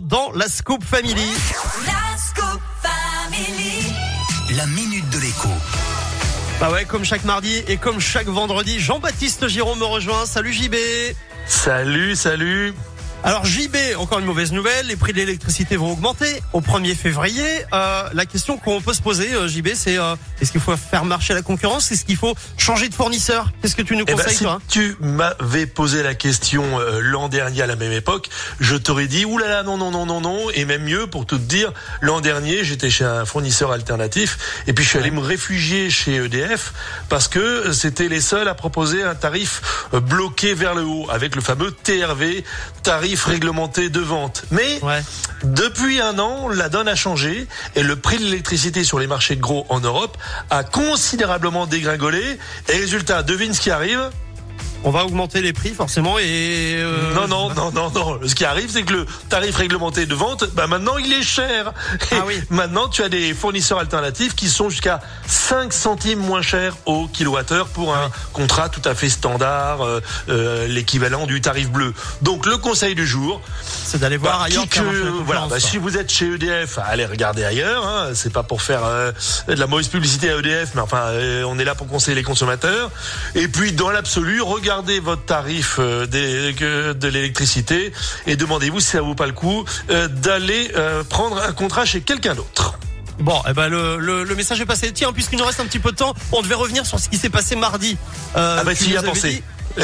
dans la Scoop Family. La Scoop Family. La minute de l'écho. Bah ouais, comme chaque mardi et comme chaque vendredi, Jean-Baptiste Giraud me rejoint. Salut JB. Salut, salut. Alors JB, encore une mauvaise nouvelle, les prix de l'électricité vont augmenter au 1er février. Euh, la question qu'on peut se poser, euh, JB, c'est euh, est-ce qu'il faut faire marcher la concurrence? Est-ce qu'il faut changer de fournisseur? Qu'est-ce que tu nous Eh ben, conseilles si toi tu m'avais posé la question euh, l'an dernier à la même époque, je t'aurais dit oulala non non non non non. Et même mieux pour tout te dire, l'an dernier j'étais chez un fournisseur alternatif et puis je suis allé me réfugier chez EDF parce que c'était les seuls à proposer un tarif bloqué vers le haut avec le fameux TRV, tarif réglementé de vente. Mais Ouais. Depuis un an, la donne a changé et le prix de l'électricité sur les marchés de gros en Europe a considérablement dégringolé. Et résultat, devine ce qui arrive? On va augmenter les prix forcément et euh, Non, non, non, non, non. Ce qui arrive, c'est que le tarif réglementé de vente, bah maintenant, il est cher. Et Ah oui. Maintenant, tu as des fournisseurs alternatifs qui sont jusqu'à 5 centimes moins chers au kilowattheure pour un contrat tout à fait standard, euh, euh, l'équivalent du tarif bleu. Donc, le conseil du jour, c'est d'aller voir Bah, ailleurs. qui faire que- marcher la voilà, bah, si vous êtes chez EDF, allez regarder ailleurs. Hein, c'est pas pour faire euh, de la mauvaise publicité à EDF, mais enfin, euh, on est là pour conseiller les consommateurs. Et puis, dans l'absolu, regardez votre tarif euh, de l'électricité et demandez-vous si ça vaut pas le coup euh, d'aller euh, prendre un contrat chez quelqu'un d'autre. Bon, eh ben le, le, le message est passé. Tiens, puisqu'il nous reste un petit peu de temps, on devait revenir sur ce qui s'est passé mardi. Euh, Ah bah, tu y as pensé. dit-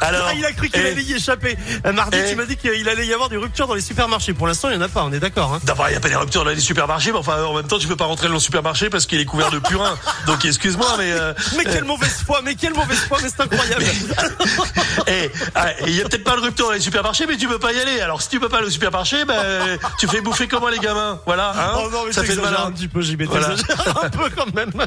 Alors, Ah, il a cru qu'il eh, allait y échapper. Euh, Mardi, Eh. tu m'as dit qu'il allait y avoir des ruptures dans les supermarchés. Pour l'instant, il n'y en a pas, on est d'accord. Hein D'abord, il n'y a pas des ruptures dans les supermarchés, mais enfin, en même temps, tu peux pas rentrer dans le supermarché parce qu'il est couvert de purin. Donc, excuse-moi, mais euh, mais quelle mauvaise foi, mais quelle mauvaise foi, mais c'est incroyable. ah, il y a peut-être pas de rupture dans les supermarchés, mais tu peux pas y aller. Alors si tu peux pas aller au supermarché, ben tu fais bouffer comment les gamins, voilà. Hein? Oh non, mais ça fait le malin. un petit peu, JB, Voilà. un peu quand même.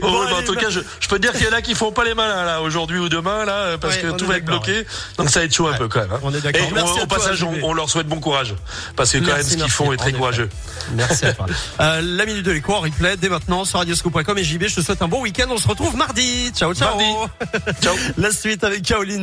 Bon, ouais, bah, en tout cas, je, je peux te dire qu'il y en a qui font pas les malins là aujourd'hui ou demain là, parce Ouais, que tout va être bloqué. Donc ça va être chaud un peu quand même. hein. on est d'accord. Et Merci on- à au toi, passage, on, leur souhaite bon courage, parce que quand Merci, même ce qu'ils font est très courageux. Merci à toi. Euh, la minute de l'écho en replay dès maintenant sur radioscoop.com et JB, je te souhaite un bon week-end. On se retrouve mardi. Ciao, ciao. Mardi. Ciao. La suite avec Caroline.